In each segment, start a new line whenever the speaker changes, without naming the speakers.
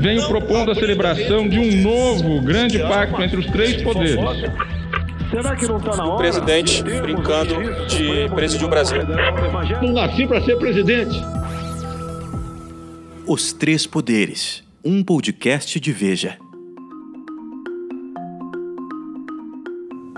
venho propondo a celebração de um novo grande pacto entre os três poderes.
Será que não está na hora?
O presidente brincando de presidir o Brasil.
Não nasci para ser presidente.
Os Três Poderes, um podcast de Veja.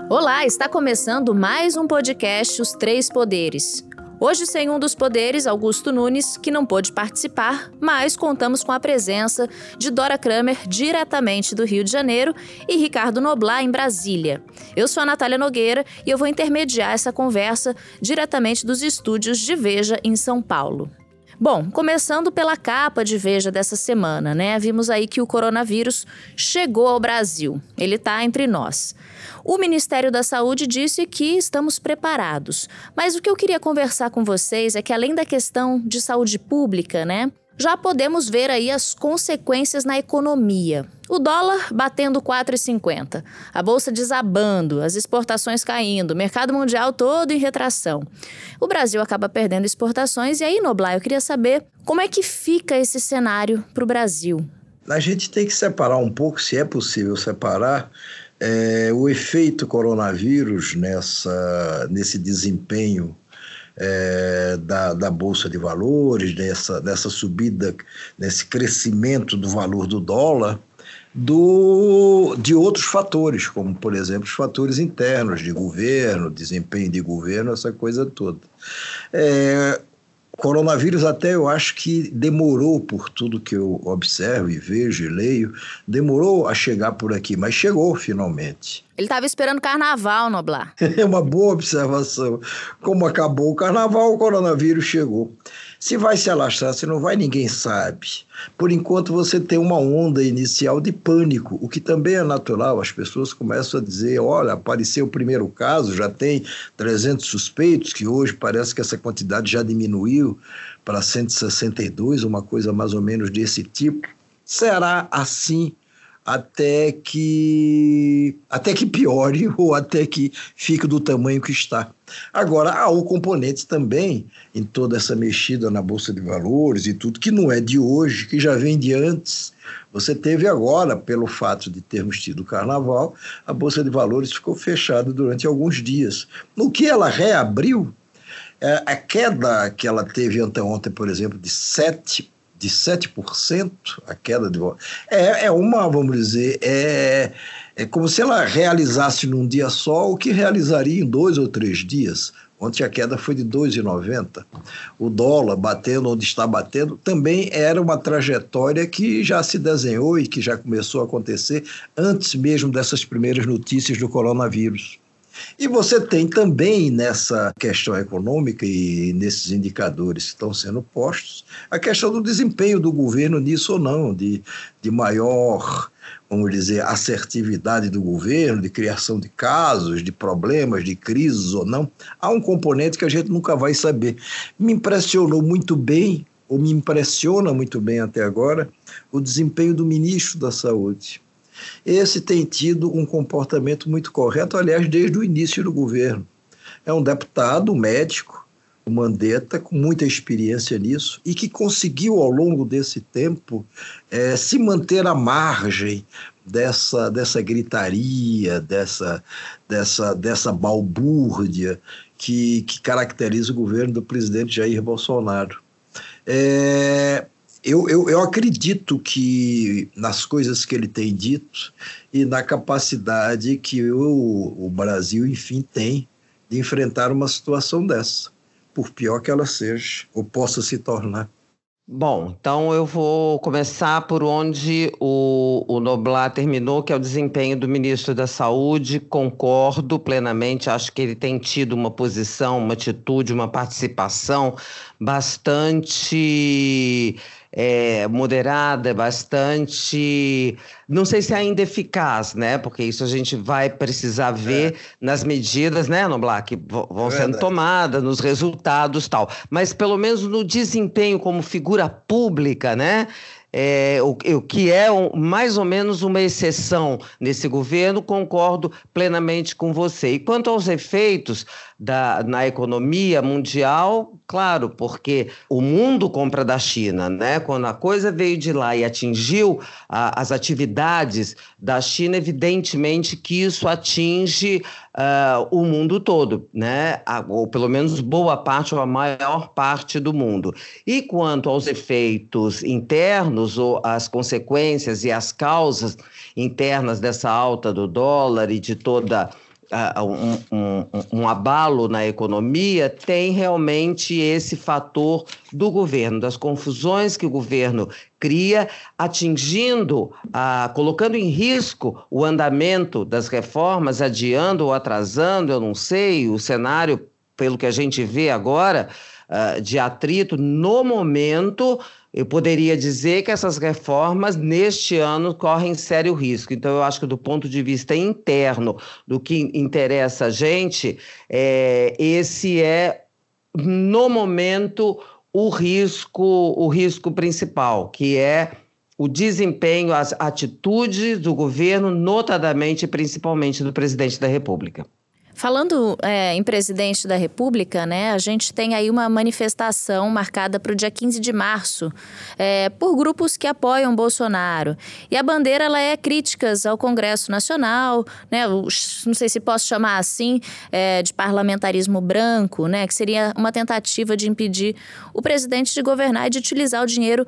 Olá, está começando mais um podcast Os Três Poderes. Hoje, sem um dos poderes, Augusto Nunes, que não pôde participar, mas contamos com a presença de Dora Kramer, diretamente do Rio de Janeiro, e Ricardo Noblar, em Brasília. Eu sou a Natália Nogueira e eu vou intermediar essa conversa diretamente dos estúdios de Veja, em São Paulo. Bom, começando pela capa de Veja dessa semana, né? Vimos aí que o coronavírus chegou ao Brasil. Ele está entre nós. O Ministério da Saúde disse que estamos preparados. Mas o que eu queria conversar com vocês é que além da questão de saúde pública, né? Já podemos ver aí as consequências na economia. O dólar batendo 4,50, a bolsa desabando, as exportações caindo, o mercado mundial todo em retração. O Brasil acaba perdendo exportações e aí, Noblar, eu queria saber como é que fica esse cenário para o Brasil.
A gente tem que separar um pouco, se é possível separar, é, o efeito coronavírus nessa, nesse desempenho é, da, da Bolsa de Valores, dessa, dessa subida, nesse crescimento do valor do dólar, do, de outros fatores, como, por exemplo, os fatores internos de governo, desempenho de governo, essa coisa toda. É, coronavírus até eu acho que demorou, por tudo que eu observo e vejo e leio, demorou a chegar por aqui, mas chegou finalmente.
Ele estava esperando carnaval, Noblar.
É uma boa observação. Como acabou o carnaval, o coronavírus chegou. Se vai se alastrar, se não vai, ninguém sabe. Por enquanto, você tem uma onda inicial de pânico, o que também é natural. As pessoas começam a dizer: olha, apareceu o primeiro caso, já tem 300 suspeitos, que hoje parece que essa quantidade já diminuiu para 162, uma coisa mais ou menos desse tipo. Será assim até que até que piore ou até que fique do tamanho que está. Agora, há o componente também em toda essa mexida na Bolsa de Valores e tudo, que não é de hoje, que já vem de antes. Você teve agora, pelo fato de termos tido o carnaval, a Bolsa de Valores ficou fechada durante alguns dias. No que ela reabriu, é, a queda que ela teve anteontem, por exemplo, de 7 de 7%, a queda de é, é uma, vamos dizer, é, é como se ela realizasse num dia só o que realizaria em dois ou três dias. Ontem a queda foi de 2,90. O dólar batendo onde está batendo também era uma trajetória que já se desenhou e que já começou a acontecer antes mesmo dessas primeiras notícias do coronavírus. E você tem também nessa questão econômica e nesses indicadores que estão sendo postos, a questão do desempenho do governo nisso ou não, de, de maior, vamos dizer, assertividade do governo, de criação de casos, de problemas, de crises ou não. Há um componente que a gente nunca vai saber. Me impressionou muito bem, ou me impressiona muito bem até agora, o desempenho do ministro da Saúde esse tem tido um comportamento muito correto, aliás, desde o início do governo. É um deputado, um médico, o Mandetta, com muita experiência nisso, e que conseguiu, ao longo desse tempo, é, se manter à margem dessa, dessa gritaria, dessa, dessa, dessa balbúrdia que, que caracteriza o governo do presidente Jair Bolsonaro. É, eu, eu, eu acredito que nas coisas que ele tem dito e na capacidade que o, o Brasil, enfim, tem de enfrentar uma situação dessa, por pior que ela seja ou possa se tornar.
Bom, então eu vou começar por onde o, o terminou, que é o desempenho do ministro da Saúde. Concordo plenamente, acho que ele tem tido uma posição, uma atitude, uma participação bastante é, moderada, bastante. Não sei se é ainda eficaz, né? Porque isso a gente vai precisar ver é. nas medidas, né, Noblar, que vão é sendo tomadas, nos resultados tal. Mas pelo menos no desempenho como figura pública, né? é, o, o, que é um, mais ou menos uma exceção nesse governo, concordo plenamente com você. E quanto aos efeitos da, na economia mundial, claro, porque o mundo compra da China, né? Quando a coisa veio de lá e atingiu a, as atividades da China, evidentemente que isso atinge uh, o mundo todo, né? ou pelo menos boa parte ou a maior parte do mundo. E quanto aos efeitos internos ou as consequências e as causas internas dessa alta do dólar e de toda um, um, um, abalo na economia, tem realmente esse fator do governo, das confusões que o governo cria, atingindo, colocando em risco o andamento das reformas, adiando ou atrasando, eu não sei, o cenário, pelo que a gente vê agora, uh, de atrito, no momento eu poderia dizer que essas reformas, neste ano, correm sério risco. Então, eu acho que, do ponto de vista interno, do que interessa a gente, é, esse é, no momento, o risco, o risco principal, que é o desempenho, as atitudes do governo, notadamente, principalmente do presidente da República.
Falando é, em presidente da República, né, a gente tem aí uma manifestação marcada para o dia 15 de março é, por grupos que apoiam Bolsonaro. E a bandeira ela é críticas ao Congresso Nacional, né, não sei se posso chamar assim, é, de parlamentarismo branco, né, que seria uma tentativa de impedir o presidente de governar e de utilizar o dinheiro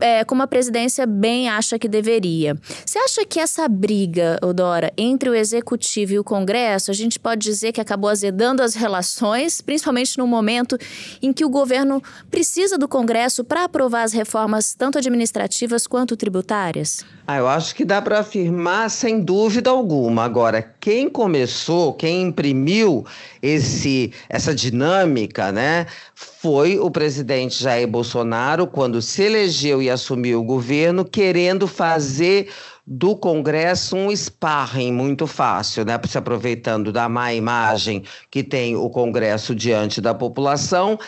é, como a presidência bem acha que deveria. Você acha que essa briga, Odora, entre o executivo e o Congresso, a gente pode dizer que acabou azedando as relações, principalmente no momento em que o governo precisa do Congresso para aprovar as reformas tanto administrativas quanto tributárias?
Ah, eu acho que dá para afirmar sem dúvida alguma. Agora, quem começou, quem imprimiu esse, essa dinâmica, né, foi o presidente Jair Bolsonaro quando se elegeu e assumiu o governo, querendo fazer do Congresso um sparring muito fácil, né? Se aproveitando da má imagem que tem o Congresso diante da população,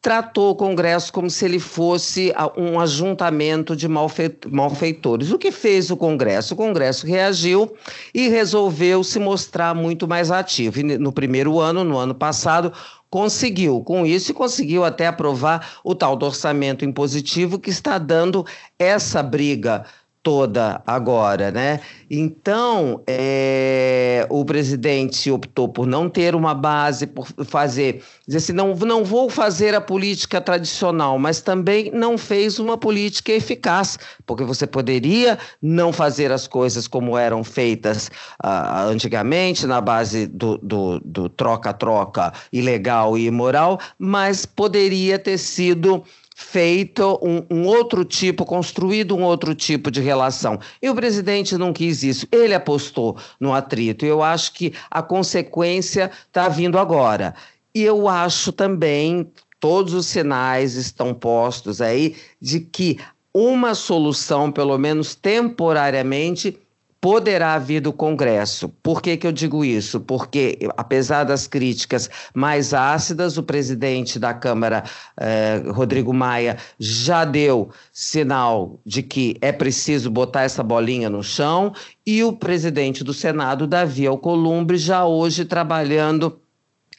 tratou o Congresso como se ele fosse um ajuntamento de malfeitores. O que fez o Congresso? O Congresso reagiu e resolveu se mostrar muito mais ativo. E no primeiro ano, no ano passado, conseguiu. Com isso e conseguiu até aprovar o tal do orçamento impositivo que está dando essa briga toda agora, né? Então, é, o presidente optou por não ter uma base, por fazer, dizer assim, não, não vou fazer a política tradicional, mas também não fez uma política eficaz, porque você poderia não fazer as coisas como eram feitas uh, antigamente, na base do troca-troca ilegal e imoral, mas poderia ter sido feito um, um, outro tipo, construído um outro tipo de relação. E o presidente não quis isso. Ele apostou no atrito. Eu acho que a consequência está vindo agora. E eu acho também, todos os sinais estão postos aí, de que uma solução, pelo menos temporariamente, poderá vir do Congresso. Por que, que eu digo isso? Porque, apesar das críticas mais ácidas, o presidente da Câmara, eh, Rodrigo Maia, já deu sinal de que é preciso botar essa bolinha no chão, e o presidente do Senado, Davi Alcolumbre, já hoje trabalhando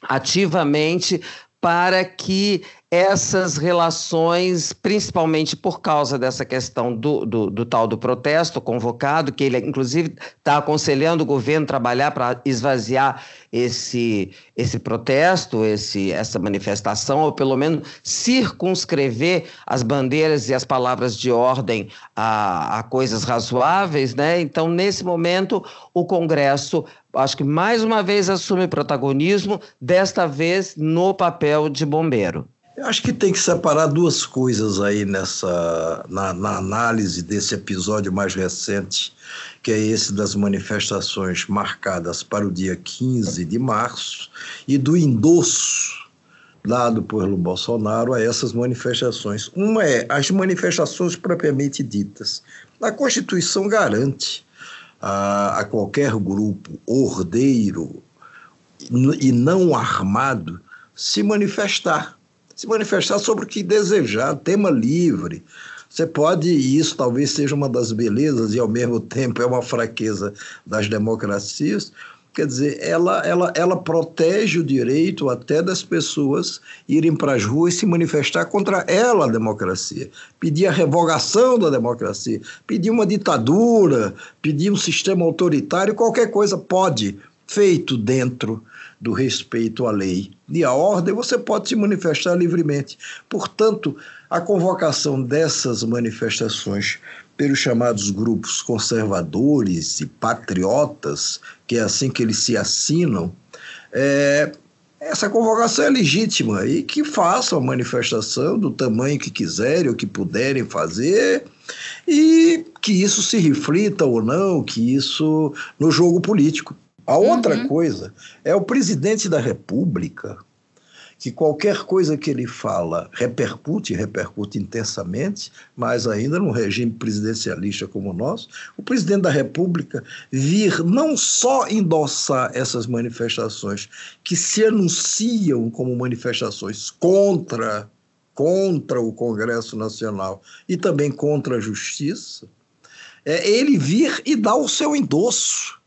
ativamente para que essas relações, principalmente por causa dessa questão do, do, do tal do protesto convocado, que ele, inclusive, está aconselhando o governo trabalhar para esvaziar esse, esse protesto, esse, essa manifestação, ou pelo menos circunscrever as bandeiras e as palavras de ordem a, a coisas razoáveis, né? Então, nesse momento, o Congresso acho que mais uma vez assume protagonismo, desta vez no papel de bombeiro.
Eu acho que tem que separar duas coisas aí nessa na, na, análise desse episódio mais recente, que é esse das manifestações marcadas para o dia 15 de março e do endosso dado pelo Bolsonaro a essas manifestações. Uma é as manifestações propriamente ditas. A Constituição garante a, a qualquer grupo ordeiro e não armado se manifestar se manifestar sobre o que desejar, tema livre. Você pode, e isso talvez seja uma das belezas e ao mesmo tempo é uma fraqueza das democracias, Quer dizer, ela, ela, ela protege o direito até das pessoas irem para as ruas se manifestar contra ela, a democracia. Pedir a revogação da democracia, pedir uma ditadura, pedir um sistema autoritário, qualquer coisa pode, feito dentro do respeito à lei e à ordem, você pode se manifestar livremente. Portanto, a convocação dessas manifestações pelos chamados grupos conservadores e patriotas, que é assim que eles se assinam, é, essa convocação é legítima e que façam a manifestação do tamanho que quiserem ou que puderem fazer e que isso se reflita ou não, que isso no jogo político. A outra uhum. coisa é o presidente da República que qualquer coisa que ele fala repercute, repercute intensamente, mas ainda num regime presidencialista como o nosso, o presidente da República vir não só endossar essas manifestações que se anunciam como manifestações contra contra o Congresso Nacional e também contra a justiça, é ele vir e dar o seu endosso.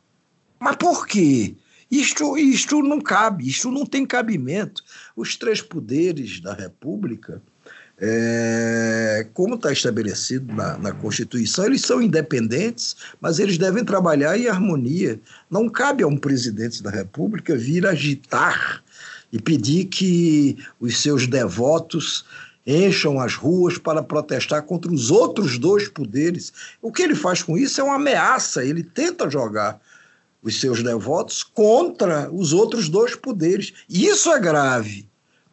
Mas por quê? Isto, isto não cabe, isto não tem cabimento. Os três poderes da República, é, como está estabelecido na, na, Constituição, eles são independentes, mas eles devem trabalhar em harmonia. Não cabe a um presidente da República vir agitar e pedir que os seus devotos encham as ruas para protestar contra os outros dois poderes. O que ele faz com isso é uma ameaça, ele tenta jogar os seus devotos contra os outros dois poderes. Isso é grave.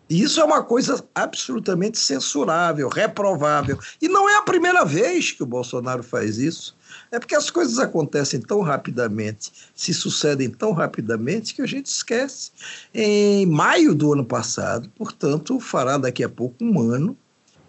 Isso é uma coisa absolutamente censurável, reprovável. E não é a primeira vez que o Bolsonaro faz isso. É porque as coisas acontecem tão rapidamente, se sucedem tão rapidamente, que a gente esquece. Em maio do ano passado, portanto, fará daqui a pouco um ano,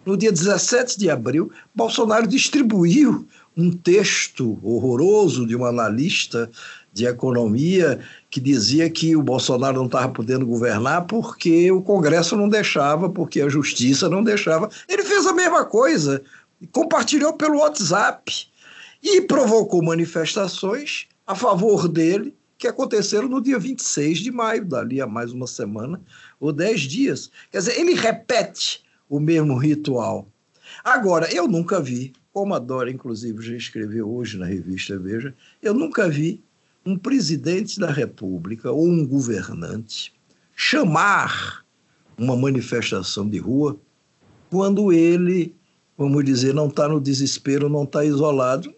no dia 17 de abril, Bolsonaro distribuiu um texto horroroso de um analista de economia que dizia que o Bolsonaro não estava podendo governar porque o Congresso não deixava, porque a justiça não deixava. Ele fez a mesma coisa, compartilhou pelo WhatsApp e provocou manifestações a favor dele que aconteceram no dia 26 de maio, dali a mais uma semana ou dez dias. Quer dizer, ele repete o mesmo ritual. Agora, eu nunca vi, como a Dora, inclusive, já escreveu hoje na revista Veja, eu nunca vi um presidente da República ou um governante chamar uma manifestação de rua quando ele, vamos dizer, não está no desespero, não está isolado.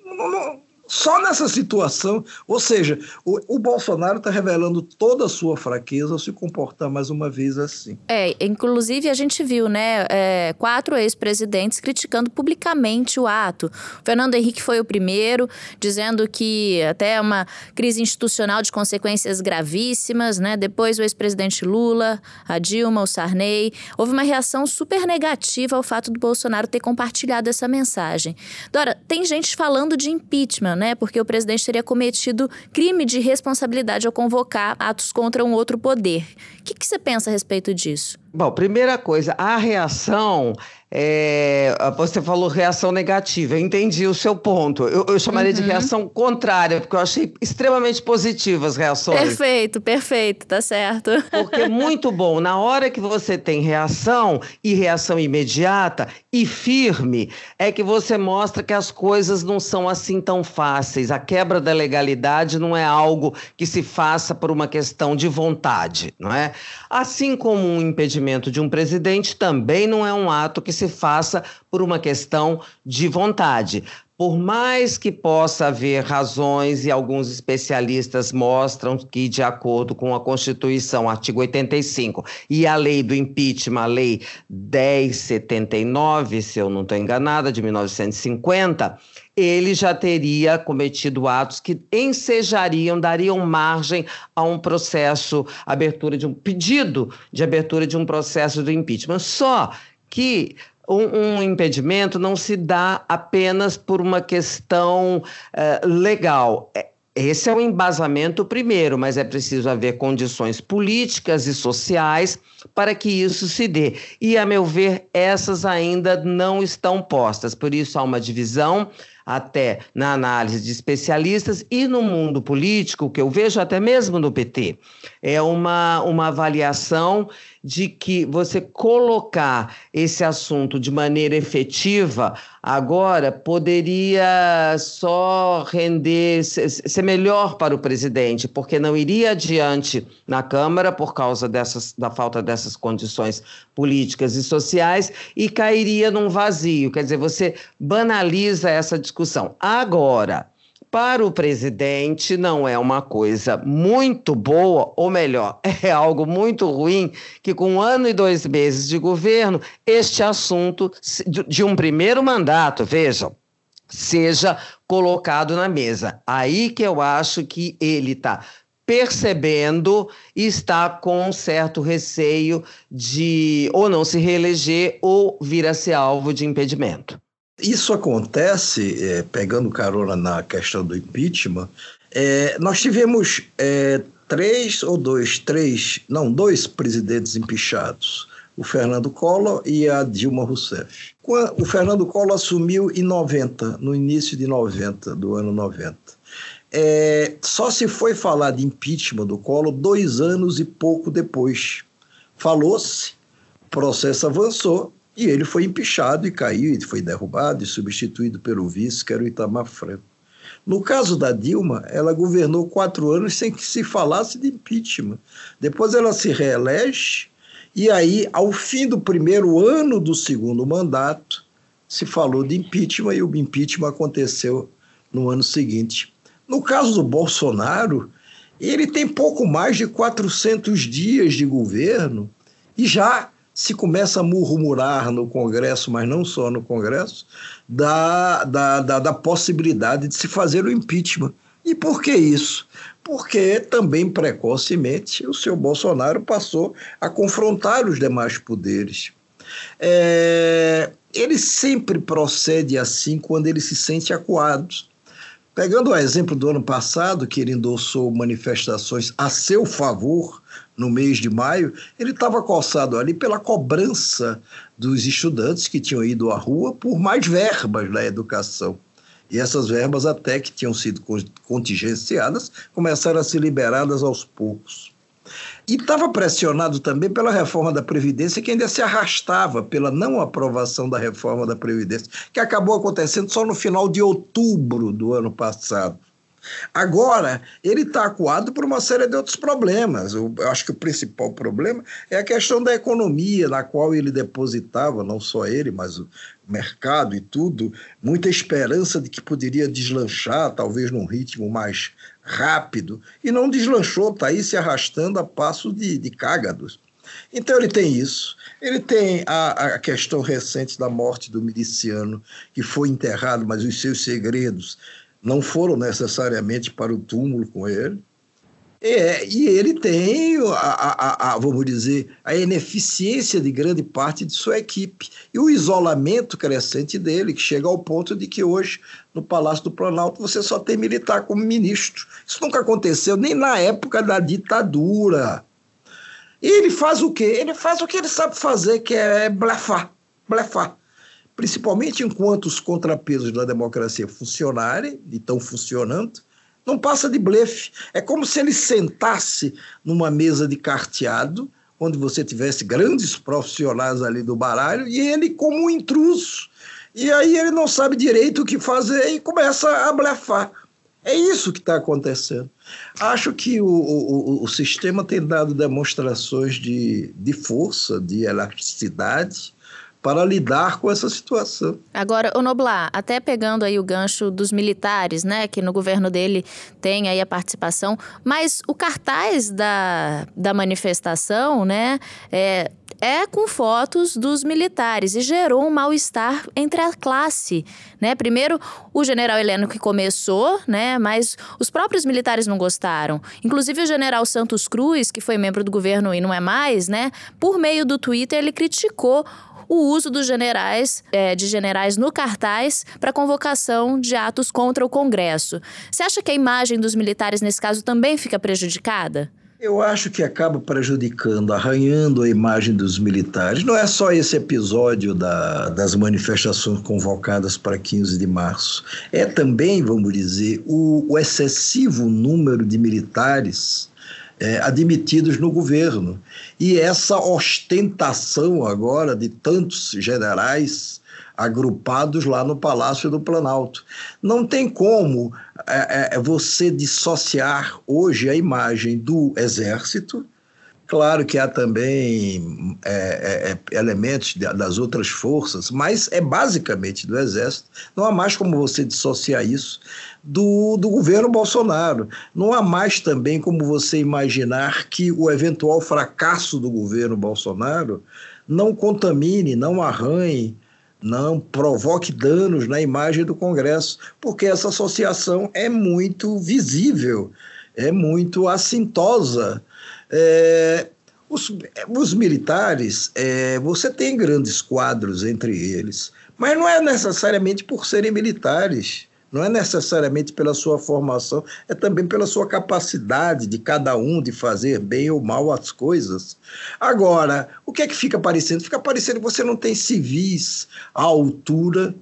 Só nessa situação, ou seja, o, o Bolsonaro está revelando toda a sua fraqueza ao se comportar mais uma vez assim.
É, inclusive a gente viu, né, é, quatro ex-presidentes criticando publicamente o ato. O Fernando Henrique foi o primeiro, dizendo que até uma crise institucional de consequências gravíssimas, né? Depois o ex-presidente Lula, a Dilma, o Sarney. Houve uma reação super negativa ao fato do Bolsonaro ter compartilhado essa mensagem. Dora, tem gente falando de impeachment, né? Porque o presidente teria cometido crime de responsabilidade ao convocar atos contra um outro poder. O que, que você pensa a respeito disso?
Bom, primeira coisa, a reação é, você falou reação negativa, eu entendi o seu ponto. Eu, eu chamaria uhum. de reação contrária, porque eu achei extremamente positivas as reações.
Perfeito, perfeito, tá certo.
Porque é muito bom, na hora que você tem reação e reação imediata e firme, é que você mostra que as coisas não são assim tão fáceis. A quebra da legalidade não é algo que se faça por uma questão de vontade, não é? Assim como um impedimento de um presidente também não é um ato que se faça por uma questão de vontade. Por mais que possa haver razões, e alguns especialistas mostram que, de acordo com a Constituição, artigo 85, e a lei do impeachment, a lei 1079, se eu não estou enganada, de 1950, ele já teria cometido atos que ensejariam, dariam margem a um processo, abertura de um pedido de abertura de um processo do impeachment. Só que um, um, impedimento não se dá apenas por uma questão uh, legal. É, esse é o embasamento primeiro, mas é preciso haver condições políticas e sociais para que isso se dê. E, a meu ver, essas ainda não estão postas. Por isso, há uma divisão até na análise de especialistas e no mundo político, que eu vejo até mesmo no PT, é uma, uma avaliação de que você colocar esse assunto de maneira efetiva agora poderia só render, ser melhor para o presidente, porque não iria adiante na Câmara por causa dessas, da falta dessas condições políticas e sociais e cairia num vazio. Quer dizer, você banaliza essa discussão. Agora, para o presidente não é uma coisa muito boa, ou melhor, é algo muito ruim que com um ano e dois meses de governo, este assunto de um primeiro mandato, vejam, seja colocado na mesa. Aí que eu acho que ele está percebendo e está com um certo receio de ou não se reeleger ou vir a ser alvo de impedimento.
Isso acontece, é, pegando carona na questão do impeachment, é, nós tivemos é, três ou dois, três, não, dois presidentes empichados, o Fernando Collor e a Dilma Rousseff. O Fernando Collor assumiu em 90, no início de 90, do ano 90. É, só se foi falar de impeachment do Collor dois anos e pouco depois. Falou-se, o processo avançou, e ele foi empichado e caiu, e foi derrubado e substituído pelo vice, que era o Itamar Franco. No caso da Dilma, ela governou quatro anos sem que se falasse de impeachment. Depois ela se reelege, e aí, ao fim do primeiro ano do segundo mandato, se falou de impeachment e o impeachment aconteceu no ano seguinte. No caso do Bolsonaro, ele tem pouco mais de 400 dias de governo e já se começa a murmurar no Congresso, mas não só no Congresso, da, da, da, da, possibilidade de se fazer o impeachment. E por que isso? Porque também precocemente o seu Bolsonaro passou a confrontar os demais poderes. É, ele sempre procede assim quando ele se sente acuado. Pegando o exemplo do ano passado, que ele endossou manifestações a seu favor no mês de maio, ele estava coçado ali pela cobrança dos estudantes que tinham ido à rua por mais verbas da educação. E essas verbas, até que tinham sido contingenciadas, começaram a ser liberadas aos poucos. E estava pressionado também pela reforma da Previdência, que ainda se arrastava pela não aprovação da reforma da Previdência, que acabou acontecendo só no final de outubro do ano passado. Agora, ele está acuado por uma série de outros problemas. Eu acho que o principal problema é a questão da economia, na qual ele depositava, não só ele, mas o mercado e tudo, muita esperança de que poderia deslanchar, talvez num ritmo mais rápido, e não deslanchou, está aí se arrastando a passo de, de cágados. Então ele tem isso. Ele tem a, a, questão recente da morte do miliciano, que foi enterrado, mas os seus segredos não foram necessariamente para o túmulo com ele. É, e ele tem, a, a, a, vamos dizer, a ineficiência de grande parte de sua equipe e o isolamento crescente dele, que chega ao ponto de que hoje, no Palácio do Planalto, você só tem militar como ministro. Isso nunca aconteceu nem na época da ditadura. E ele faz o quê? Ele faz o que ele sabe fazer, que é blefar. Blefar principalmente enquanto os contrapesos da democracia funcionarem, e estão funcionando, não passa de blefe. É como se ele sentasse numa mesa de carteado, onde você tivesse grandes profissionais ali do baralho, e ele como um intruso. E aí ele não sabe direito o que fazer e começa a blefar. É isso que está acontecendo. Acho que o, o, o, sistema tem dado demonstrações de, de força, de elasticidade, para lidar com essa situação.
Agora, o Noblar, até pegando aí o gancho dos militares, né, que no governo dele tem aí a participação, mas o cartaz da, da manifestação, né, é, é com fotos dos militares e gerou um mal-estar entre a classe, né? Primeiro o general Heleno que começou, né? Mas os próprios militares não gostaram. Inclusive o general Santos Cruz, que foi membro do governo e não é mais, né? Por meio do Twitter ele criticou o uso dos generais, é, de generais no cartaz para convocação de atos contra o Congresso. Você acha que a imagem dos militares nesse caso também fica prejudicada?
Eu acho que acaba prejudicando, arranhando a imagem dos militares. Não é só esse episódio da, das manifestações convocadas para 15 de março. É também, vamos dizer, o, o excessivo número de militares é, admitidos no governo. E essa ostentação agora de tantos generais agrupados lá no Palácio do Planalto. Não tem como é, é, você dissociar hoje a imagem do Exército. Claro que há também é, é, é elementos das outras forças, mas é basicamente do Exército. Não há mais como você dissociar isso do, do governo Bolsonaro. Não há mais também como você imaginar que o eventual fracasso do governo Bolsonaro não contamine, não arranhe não provoque danos na imagem do Congresso, porque essa associação é muito visível, é muito assintosa. É, os, os, militares, é, você tem grandes quadros entre eles, mas não é necessariamente por serem militares. Não é necessariamente pela sua formação, é também pela sua capacidade de cada um de fazer bem ou mal as coisas. Agora, o que é que fica parecendo? Fica parecendo que você não tem civis à altura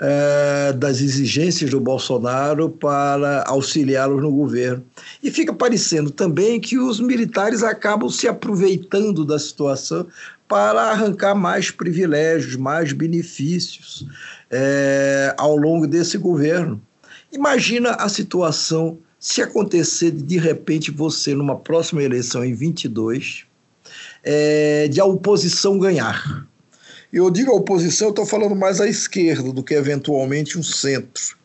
é, das exigências do Bolsonaro para auxiliá-los no governo. E fica parecendo também que os militares acabam se aproveitando da situação para arrancar mais privilégios, mais benefícios é, ao longo desse governo. Imagina a situação se acontecer de, repente você, numa próxima eleição em 22, é, de a oposição ganhar. Eu digo a oposição, eu estou falando mais à esquerda do que eventualmente um centro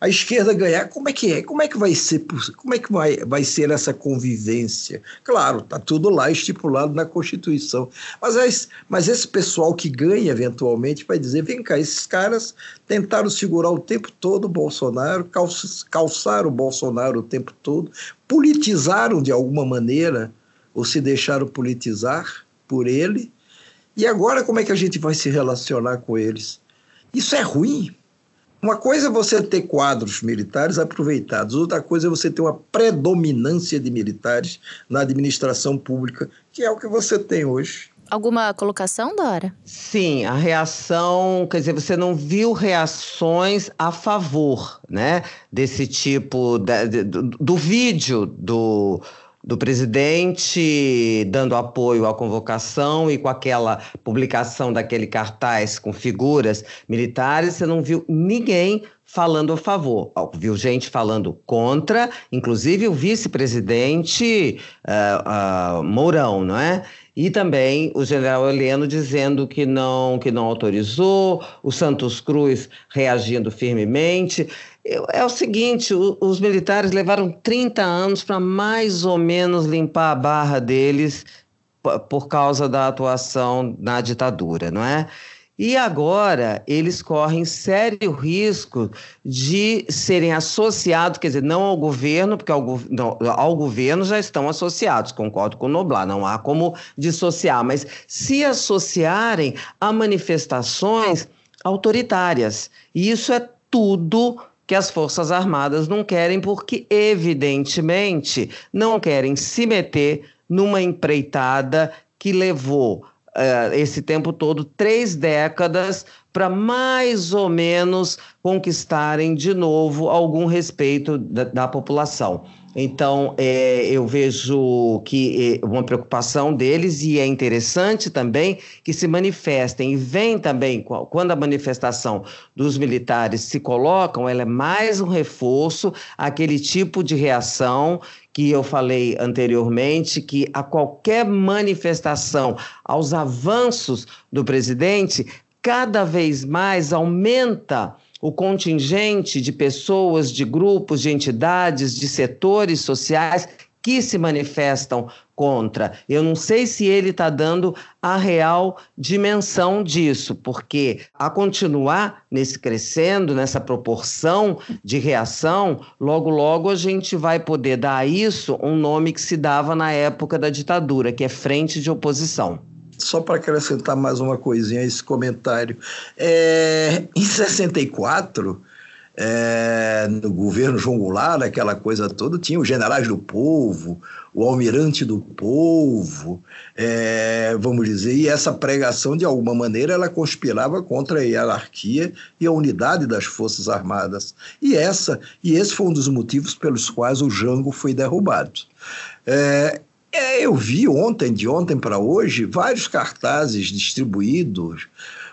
a esquerda ganhar, como é que é? Como é que vai ser, como é que vai, vai ser essa convivência? Claro, está tudo lá estipulado na Constituição. Mas, mas esse pessoal que ganha eventualmente vai dizer: vem cá, esses caras tentaram segurar o tempo todo o Bolsonaro, calçaram o Bolsonaro o tempo todo, politizaram de alguma maneira, ou se deixaram politizar por ele. E agora como é que a gente vai se relacionar com eles? Isso é ruim uma coisa é você ter quadros militares aproveitados, outra coisa é você ter uma predominância de militares na administração pública, que é o que você tem hoje.
Alguma colocação, Dora?
Sim, a reação, quer dizer, você não viu reações a favor, né, desse tipo, de, do, do vídeo do do presidente dando apoio à convocação e com aquela publicação daquele cartaz com figuras militares, você não viu ninguém falando a favor. Viu gente falando contra, inclusive o vice-presidente uh, uh, Mourão, não é? E também o general Heleno dizendo que não, que não autorizou, o Santos Cruz reagindo firmemente. É o seguinte: os militares levaram 30 anos para mais ou menos limpar a barra deles por causa da atuação na ditadura, não é? E agora eles correm sério risco de serem associados, quer dizer, não ao governo, porque ao, não, ao governo já estão associados, concordo com o Noblar, não há como dissociar, mas se associarem a manifestações autoritárias. E isso é tudo que as Forças Armadas não querem, porque, evidentemente, não querem se meter numa empreitada que levou uh, esse tempo todo, três décadas, para mais ou menos conquistarem de novo algum respeito da, da população. Então, é, eu vejo que é uma preocupação deles e é interessante também que se manifestem e vem também, quando a manifestação dos militares se colocam, ela é mais um reforço àquele tipo de reação que eu falei anteriormente, que a qualquer manifestação aos avanços do presidente, cada vez mais aumenta o contingente de pessoas, de grupos, de entidades, de setores sociais que se manifestam contra. Eu não sei se ele está dando a real dimensão disso, porque a continuar nesse crescendo, nessa proporção de reação, logo logo a gente vai poder dar a isso um nome que se dava na época da ditadura, que é frente de oposição
só para acrescentar mais uma coisinha a esse comentário. É, em 64, é, no governo João Goulart, aquela coisa toda, tinha os generais do povo, o almirante do povo, é, vamos dizer, e essa pregação, de alguma maneira, ela conspirava contra a hierarquia e a unidade das Forças Armadas. E, essa, e esse foi um dos motivos pelos quais o Jango foi derrubado. É, é eu vi ontem, de ontem para hoje, vários cartazes distribuídos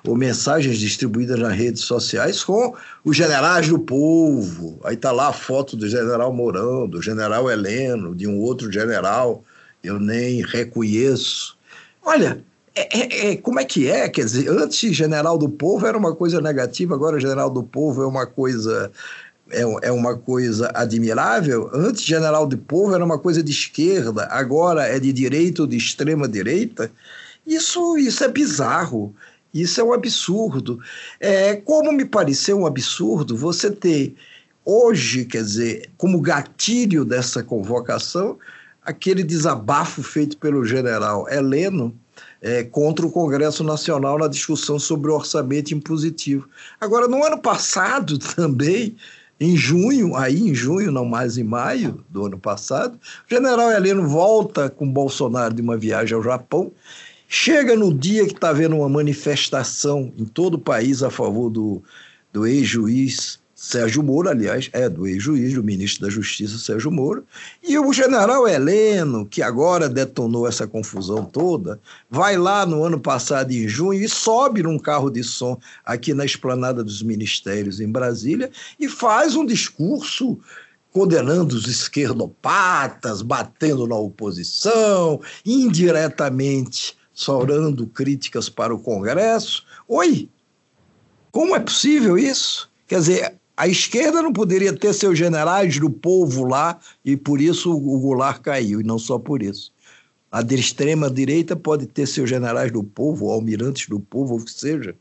ou mensagens distribuídas nas redes sociais com os generais do povo. Aí está lá a foto do general Mourão, do general Heleno, de um outro general, eu nem reconheço. Olha, é, é, é, como é que é? Quer dizer, antes general do povo era uma coisa negativa, agora general do povo é uma coisa é, é uma coisa admirável. Antes general do povo era uma coisa de esquerda, agora é de direita ou de extrema direita. Isso, isso é bizarro. Isso é um absurdo. É, como me pareceu um absurdo você ter hoje, quer dizer, como gatilho dessa convocação, aquele desabafo feito pelo general Heleno é, contra o Congresso Nacional na discussão sobre o orçamento impositivo. Agora, no ano passado também, em junho, aí em junho, não mais em maio do ano passado, o general Heleno volta com Bolsonaro de uma viagem ao Japão Chega no dia que está havendo uma manifestação em todo o país a favor do, do ex-juiz Sérgio Moro, aliás, é do ex-juiz, do ministro da Justiça Sérgio Moro, e o general Heleno, que agora detonou essa confusão toda, vai lá no ano passado, em junho, e sobe num carro de som aqui na esplanada dos ministérios em Brasília e faz um discurso condenando os esquerdopatas, batendo na oposição, indiretamente sobrando críticas para o Congresso. Oi, como é possível isso? Quer dizer, a esquerda não poderia ter seus generais do povo lá e por isso o Goulart caiu, e não só por isso. A de extrema direita pode ter seus generais do povo, almirantes do povo, ou o que seja.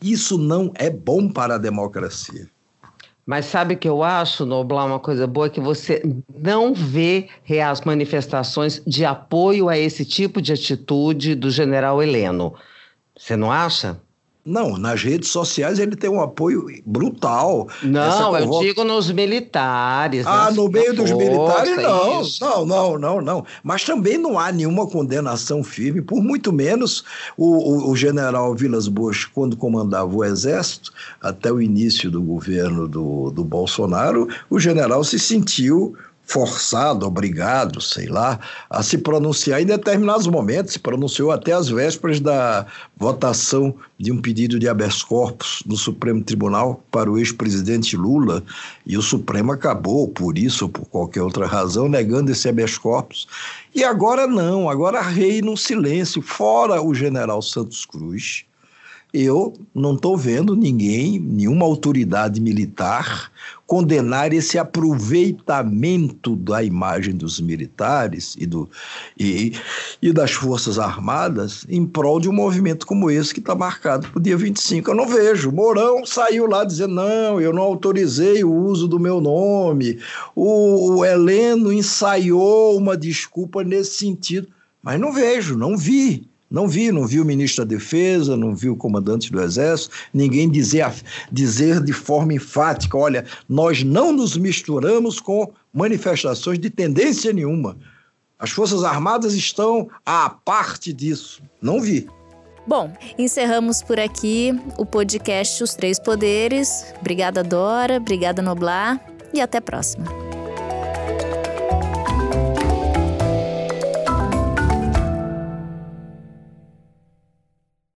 Isso não é bom para a democracia.
Mas sabe que eu acho, Noblar, uma coisa boa, que você não vê reais manifestações de apoio a esse tipo de atitude do general Heleno. Você não acha?
Não, nas redes sociais ele tem um apoio brutal.
Não, eu digo nos militares.
Ah, no meio dos militares, não. Isso. Não, não, não, não. Mas também não há nenhuma condenação firme, por muito menos o, o, o general Vilas Boas, quando comandava o Exército, até o início do governo do, do Bolsonaro, o general se sentiu forçado, obrigado, sei lá, a se pronunciar em determinados momentos, se pronunciou até às vésperas da votação de um pedido de habeas corpus no Supremo Tribunal para o ex-presidente Lula, e o Supremo acabou, por isso ou por qualquer outra razão, negando esse habeas corpus. E agora não, agora reina um silêncio, fora o general Santos Cruz, eu não estou vendo ninguém, nenhuma autoridade militar, condenar esse aproveitamento da imagem dos militares e, do, e, e das Forças Armadas em prol de um movimento como esse que está marcado para o dia 25. Eu não vejo. Mourão saiu lá dizendo: não, eu não autorizei o uso do meu nome. O, o Heleno ensaiou uma desculpa nesse sentido. Mas não vejo, não vi. Não vi, não vi o ministro da Defesa, não vi o comandante do Exército, ninguém dizer, dizer de forma enfática: olha, nós não nos misturamos com manifestações de tendência nenhuma. As Forças Armadas estão à parte disso. Não vi.
Bom, encerramos por aqui o podcast Os Três Poderes. Obrigada, Dora. Obrigada, Noblar. E até a próxima.